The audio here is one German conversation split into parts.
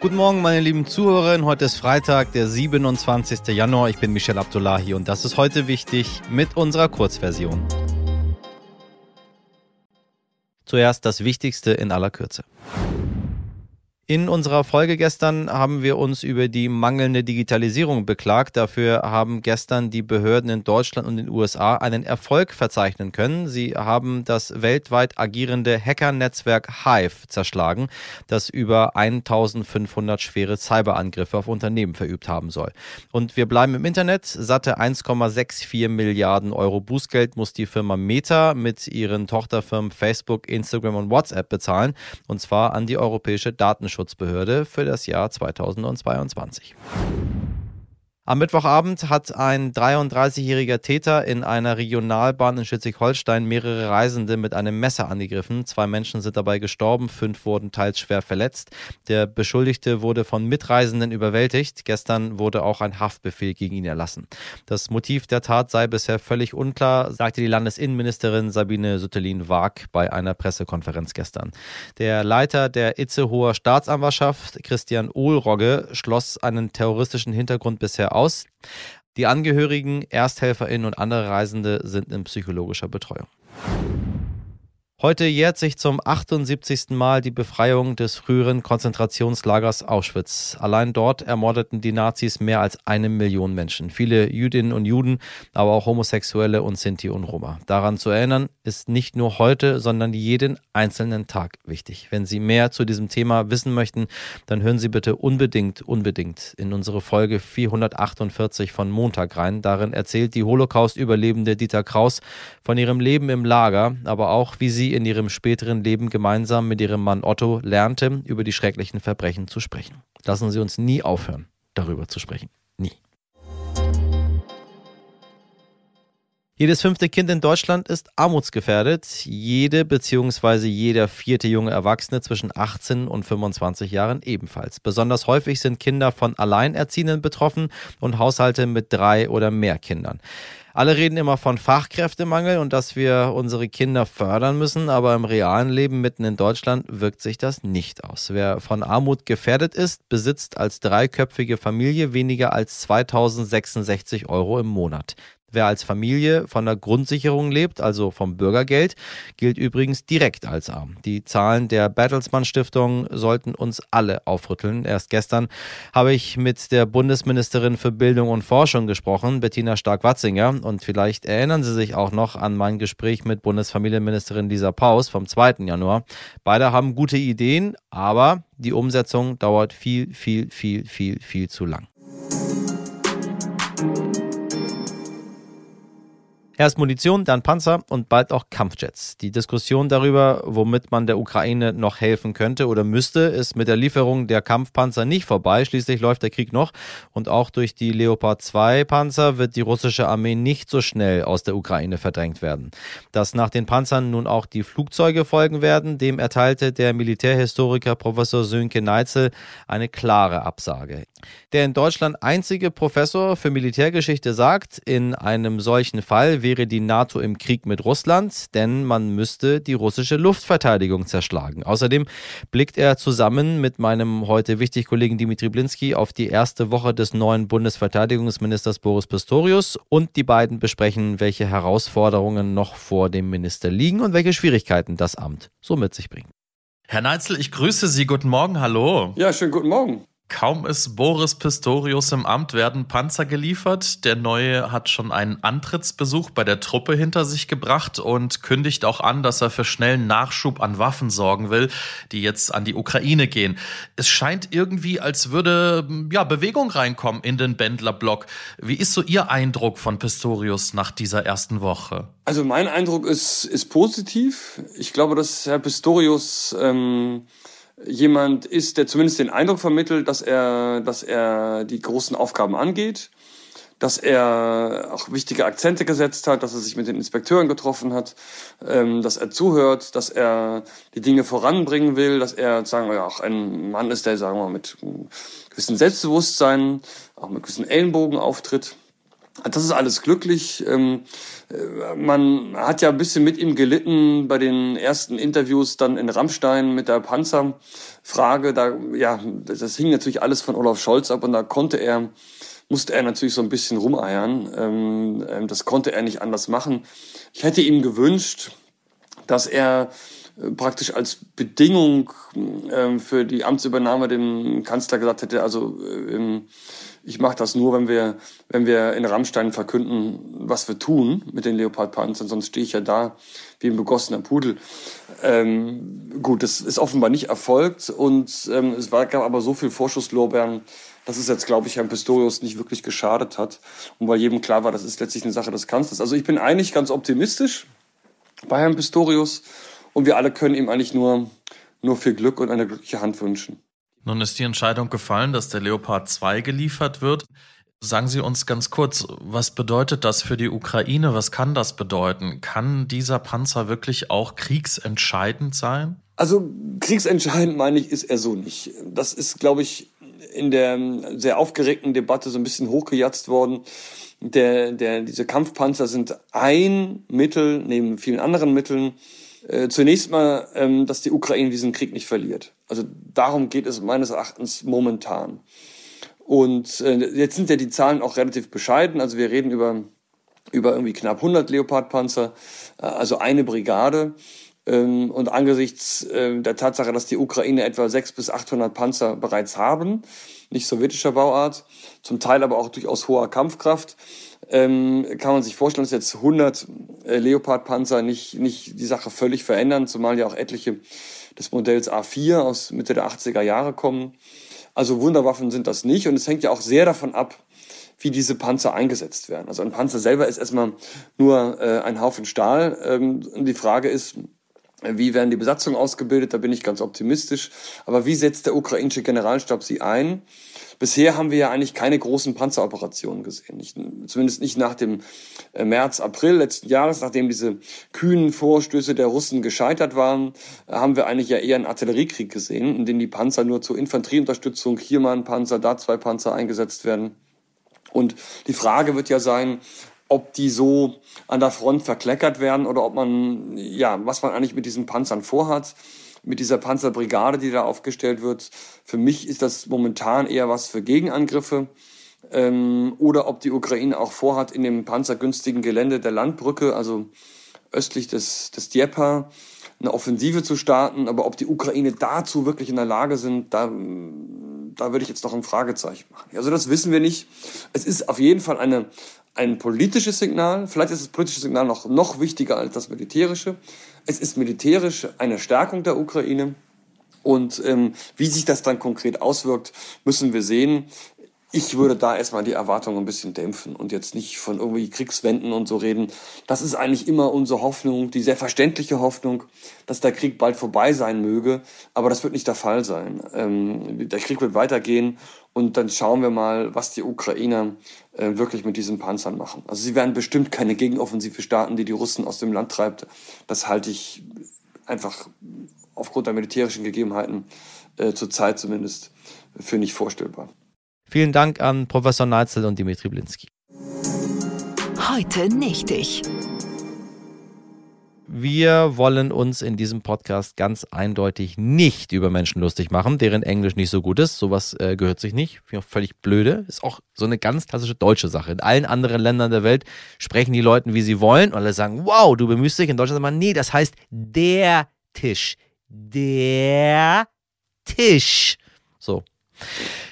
Guten Morgen, meine lieben Zuhörerinnen. Heute ist Freitag, der 27. Januar. Ich bin Michel Abdullahi und das ist heute wichtig mit unserer Kurzversion. Zuerst das Wichtigste in aller Kürze. In unserer Folge gestern haben wir uns über die mangelnde Digitalisierung beklagt. Dafür haben gestern die Behörden in Deutschland und den USA einen Erfolg verzeichnen können. Sie haben das weltweit agierende Hacker-Netzwerk Hive zerschlagen, das über 1500 schwere Cyberangriffe auf Unternehmen verübt haben soll. Und wir bleiben im Internet. Satte 1,64 Milliarden Euro Bußgeld muss die Firma Meta mit ihren Tochterfirmen Facebook, Instagram und WhatsApp bezahlen. Und zwar an die Europäische Datenschutz Datenschutzbehörde für das Jahr 2022. Am Mittwochabend hat ein 33-jähriger Täter in einer Regionalbahn in Schleswig-Holstein mehrere Reisende mit einem Messer angegriffen. Zwei Menschen sind dabei gestorben, fünf wurden teils schwer verletzt. Der Beschuldigte wurde von Mitreisenden überwältigt. Gestern wurde auch ein Haftbefehl gegen ihn erlassen. Das Motiv der Tat sei bisher völlig unklar, sagte die Landesinnenministerin Sabine Süttelin-Waag bei einer Pressekonferenz gestern. Der Leiter der Itzehoer Staatsanwaltschaft, Christian Ohlrogge, schloss einen terroristischen Hintergrund bisher aus. Die Angehörigen, ErsthelferInnen und andere Reisende sind in psychologischer Betreuung. Heute jährt sich zum 78. Mal die Befreiung des früheren Konzentrationslagers Auschwitz. Allein dort ermordeten die Nazis mehr als eine Million Menschen. Viele Jüdinnen und Juden, aber auch Homosexuelle und Sinti und Roma. Daran zu erinnern ist nicht nur heute, sondern jeden einzelnen Tag wichtig. Wenn Sie mehr zu diesem Thema wissen möchten, dann hören Sie bitte unbedingt, unbedingt in unsere Folge 448 von Montag rein. Darin erzählt die Holocaust-Überlebende Dieter Kraus von ihrem Leben im Lager, aber auch wie sie in ihrem späteren Leben gemeinsam mit ihrem Mann Otto lernte, über die schrecklichen Verbrechen zu sprechen. Lassen Sie uns nie aufhören, darüber zu sprechen. Nie. Jedes fünfte Kind in Deutschland ist armutsgefährdet. Jede bzw. jeder vierte junge Erwachsene zwischen 18 und 25 Jahren ebenfalls. Besonders häufig sind Kinder von Alleinerziehenden betroffen und Haushalte mit drei oder mehr Kindern. Alle reden immer von Fachkräftemangel und dass wir unsere Kinder fördern müssen, aber im realen Leben mitten in Deutschland wirkt sich das nicht aus. Wer von Armut gefährdet ist, besitzt als dreiköpfige Familie weniger als 2066 Euro im Monat. Wer als Familie von der Grundsicherung lebt, also vom Bürgergeld, gilt übrigens direkt als arm. Die Zahlen der Bertelsmann Stiftung sollten uns alle aufrütteln. Erst gestern habe ich mit der Bundesministerin für Bildung und Forschung gesprochen, Bettina Stark-Watzinger. Und vielleicht erinnern Sie sich auch noch an mein Gespräch mit Bundesfamilienministerin Lisa Paus vom 2. Januar. Beide haben gute Ideen, aber die Umsetzung dauert viel, viel, viel, viel, viel zu lang. Erst Munition, dann Panzer und bald auch Kampfjets. Die Diskussion darüber, womit man der Ukraine noch helfen könnte oder müsste, ist mit der Lieferung der Kampfpanzer nicht vorbei. Schließlich läuft der Krieg noch und auch durch die Leopard 2 Panzer wird die russische Armee nicht so schnell aus der Ukraine verdrängt werden. Dass nach den Panzern nun auch die Flugzeuge folgen werden, dem erteilte der Militärhistoriker Professor Sönke Neitzel eine klare Absage. Der in Deutschland einzige Professor für Militärgeschichte sagt, in einem solchen Fall wäre die NATO im Krieg mit Russland, denn man müsste die russische Luftverteidigung zerschlagen. Außerdem blickt er zusammen mit meinem heute wichtig Kollegen Dimitri Blinski auf die erste Woche des neuen Bundesverteidigungsministers Boris Pistorius und die beiden besprechen, welche Herausforderungen noch vor dem Minister liegen und welche Schwierigkeiten das Amt so mit sich bringt. Herr Neitzel, ich grüße Sie. Guten Morgen, hallo. Ja, schönen guten Morgen. Kaum ist Boris Pistorius im Amt, werden Panzer geliefert. Der Neue hat schon einen Antrittsbesuch bei der Truppe hinter sich gebracht und kündigt auch an, dass er für schnellen Nachschub an Waffen sorgen will, die jetzt an die Ukraine gehen. Es scheint irgendwie, als würde ja, Bewegung reinkommen in den Bändlerblock. Wie ist so Ihr Eindruck von Pistorius nach dieser ersten Woche? Also mein Eindruck ist, ist positiv. Ich glaube, dass Herr Pistorius ähm, jemand ist, der zumindest den Eindruck vermittelt, dass er, dass er die großen Aufgaben angeht, dass er auch wichtige Akzente gesetzt hat, dass er sich mit den Inspekteuren getroffen hat, ähm, dass er zuhört, dass er die Dinge voranbringen will, dass er sagen wir auch ein Mann ist, der sagen wir mit gewissem Selbstbewusstsein, auch mit gewissen Ellenbogen auftritt. Das ist alles glücklich. Ähm, äh, man hat ja ein bisschen mit ihm gelitten bei den ersten Interviews dann in Rammstein mit der Panzerfrage. Da, ja, das hing natürlich alles von Olaf Scholz ab und da konnte er, musste er natürlich so ein bisschen rumeiern. Ähm, ähm, das konnte er nicht anders machen. Ich hätte ihm gewünscht, dass er äh, praktisch als Bedingung für die Amtsübernahme dem Kanzler gesagt hätte, also ich mache das nur, wenn wir, wenn wir in Rammstein verkünden, was wir tun mit den Leopardpanzern, sonst stehe ich ja da wie ein begossener Pudel. Ähm, gut, das ist offenbar nicht erfolgt und ähm, es war, gab aber so viel Vorschusslorbeeren, dass es jetzt, glaube ich, Herrn Pistorius nicht wirklich geschadet hat und weil jedem klar war, das ist letztlich eine Sache des Kanzlers. Also ich bin eigentlich ganz optimistisch bei Herrn Pistorius und wir alle können ihm eigentlich nur, nur viel Glück und eine glückliche Hand wünschen. Nun ist die Entscheidung gefallen, dass der Leopard 2 geliefert wird. Sagen Sie uns ganz kurz, was bedeutet das für die Ukraine? Was kann das bedeuten? Kann dieser Panzer wirklich auch kriegsentscheidend sein? Also kriegsentscheidend meine ich, ist er so nicht. Das ist, glaube ich, in der sehr aufgeregten Debatte so ein bisschen hochgejatzt worden. Der, der, diese Kampfpanzer sind ein Mittel neben vielen anderen Mitteln, äh, zunächst mal, ähm, dass die Ukraine diesen Krieg nicht verliert. Also darum geht es meines Erachtens momentan. Und äh, jetzt sind ja die Zahlen auch relativ bescheiden. Also wir reden über, über irgendwie knapp 100 Leopardpanzer, äh, also eine Brigade. Ähm, und angesichts äh, der Tatsache, dass die Ukraine etwa 600 bis 800 Panzer bereits haben, nicht sowjetischer Bauart, zum Teil aber auch durchaus hoher Kampfkraft, ähm, kann man sich vorstellen, dass jetzt 100 äh, Leopard-Panzer nicht, nicht die Sache völlig verändern, zumal ja auch etliche des Modells A4 aus Mitte der 80er Jahre kommen. Also Wunderwaffen sind das nicht und es hängt ja auch sehr davon ab, wie diese Panzer eingesetzt werden. Also ein Panzer selber ist erstmal nur äh, ein Haufen Stahl. Ähm, die Frage ist, wie werden die Besatzungen ausgebildet? Da bin ich ganz optimistisch. Aber wie setzt der ukrainische Generalstab sie ein? Bisher haben wir ja eigentlich keine großen Panzeroperationen gesehen. Nicht, zumindest nicht nach dem äh, März, April letzten Jahres, nachdem diese kühnen Vorstöße der Russen gescheitert waren, haben wir eigentlich ja eher einen Artilleriekrieg gesehen, in dem die Panzer nur zur Infanterieunterstützung, hier mal ein Panzer, da zwei Panzer eingesetzt werden. Und die Frage wird ja sein, ob die so an der Front verkleckert werden oder ob man, ja, was man eigentlich mit diesen Panzern vorhat, mit dieser Panzerbrigade, die da aufgestellt wird. Für mich ist das momentan eher was für Gegenangriffe. Ähm, oder ob die Ukraine auch vorhat, in dem panzergünstigen Gelände der Landbrücke, also östlich des, des Dnieper, eine Offensive zu starten. Aber ob die Ukraine dazu wirklich in der Lage sind, da, da würde ich jetzt noch ein Fragezeichen machen. Also das wissen wir nicht. Es ist auf jeden Fall eine ein politisches Signal. Vielleicht ist das politische Signal noch, noch wichtiger als das militärische. Es ist militärisch eine Stärkung der Ukraine. Und ähm, wie sich das dann konkret auswirkt, müssen wir sehen. Ich würde da erstmal die Erwartungen ein bisschen dämpfen und jetzt nicht von irgendwie Kriegswenden und so reden. Das ist eigentlich immer unsere Hoffnung, die sehr verständliche Hoffnung, dass der Krieg bald vorbei sein möge. Aber das wird nicht der Fall sein. Ähm, der Krieg wird weitergehen und dann schauen wir mal, was die Ukrainer äh, wirklich mit diesen Panzern machen. Also sie werden bestimmt keine Gegenoffensive starten, die die Russen aus dem Land treibt. Das halte ich einfach aufgrund der militärischen Gegebenheiten äh, zurzeit zumindest für nicht vorstellbar. Vielen Dank an Professor Neitzel und Dimitri Blinski. Heute nicht ich. Wir wollen uns in diesem Podcast ganz eindeutig nicht über Menschen lustig machen, deren Englisch nicht so gut ist. Sowas äh, gehört sich nicht. Finde ich auch völlig blöde. Ist auch so eine ganz klassische deutsche Sache. In allen anderen Ländern der Welt sprechen die Leute, wie sie wollen. Und alle sagen, wow, du bemühst dich. In Deutschland sagt man, nee, das heißt der Tisch. Der Tisch. So.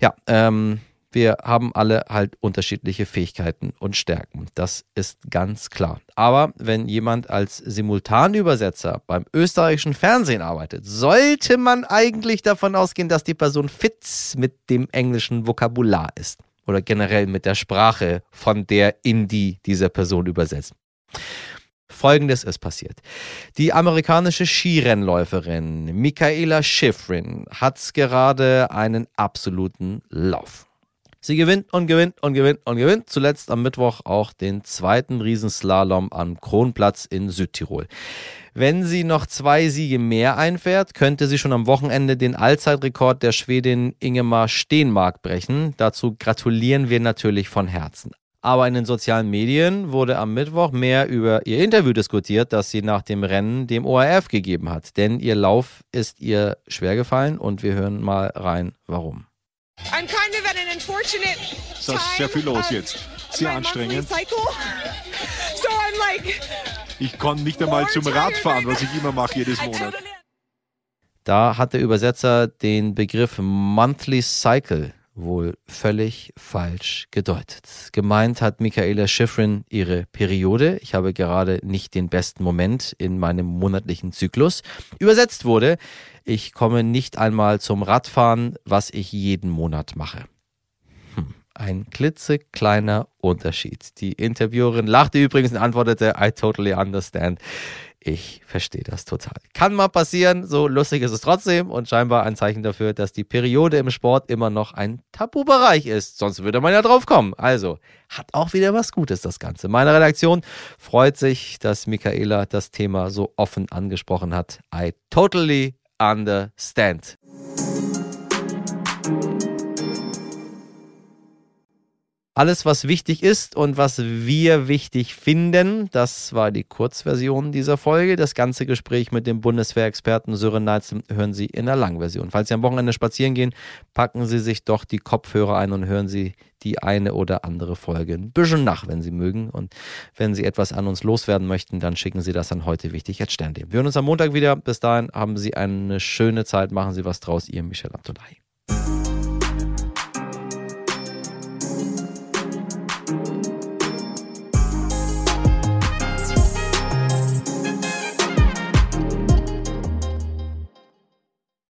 Ja, ähm, wir haben alle halt unterschiedliche Fähigkeiten und Stärken. Das ist ganz klar. Aber wenn jemand als Simultanübersetzer beim österreichischen Fernsehen arbeitet, sollte man eigentlich davon ausgehen, dass die Person fit mit dem englischen Vokabular ist. Oder generell mit der Sprache, von der in die diese Person übersetzt. Folgendes ist passiert. Die amerikanische Skirennläuferin Michaela Schifrin hat gerade einen absoluten Lauf. Sie gewinnt und gewinnt und gewinnt und gewinnt. Zuletzt am Mittwoch auch den zweiten Riesenslalom am Kronplatz in Südtirol. Wenn sie noch zwei Siege mehr einfährt, könnte sie schon am Wochenende den Allzeitrekord der Schwedin Ingemar Steenmark brechen. Dazu gratulieren wir natürlich von Herzen. Aber in den sozialen Medien wurde am Mittwoch mehr über ihr Interview diskutiert, das sie nach dem Rennen dem ORF gegeben hat. Denn ihr Lauf ist ihr schwer gefallen und wir hören mal rein, warum. I'm kind of at an unfortunate time ist sehr viel los jetzt. Sehr anstrengend. So like ich kann nicht einmal zum Radfahren, was ich immer mache jedes Monat. Da hat der Übersetzer den Begriff Monthly Cycle wohl völlig falsch gedeutet. Gemeint hat Michaela Schifrin ihre Periode. Ich habe gerade nicht den besten Moment in meinem monatlichen Zyklus. Übersetzt wurde, ich komme nicht einmal zum Radfahren, was ich jeden Monat mache. Hm, ein klitzekleiner Unterschied. Die Interviewerin lachte übrigens und antwortete, I totally understand. Ich verstehe das total. Kann mal passieren, so lustig ist es trotzdem und scheinbar ein Zeichen dafür, dass die Periode im Sport immer noch ein Tabubereich ist. Sonst würde man ja drauf kommen. Also, hat auch wieder was Gutes das Ganze. Meine Redaktion freut sich, dass Michaela das Thema so offen angesprochen hat. I totally understand. Alles, was wichtig ist und was wir wichtig finden, das war die Kurzversion dieser Folge. Das ganze Gespräch mit dem Bundeswehrexperten Sören Neitzel hören Sie in der Langversion. Falls Sie am Wochenende spazieren gehen, packen Sie sich doch die Kopfhörer ein und hören Sie die eine oder andere Folge ein bisschen nach, wenn Sie mögen. Und wenn Sie etwas an uns loswerden möchten, dann schicken Sie das an heute wichtig at Stern. Wir hören uns am Montag wieder. Bis dahin haben Sie eine schöne Zeit. Machen Sie was draus. Ihr Michel Abdullahi.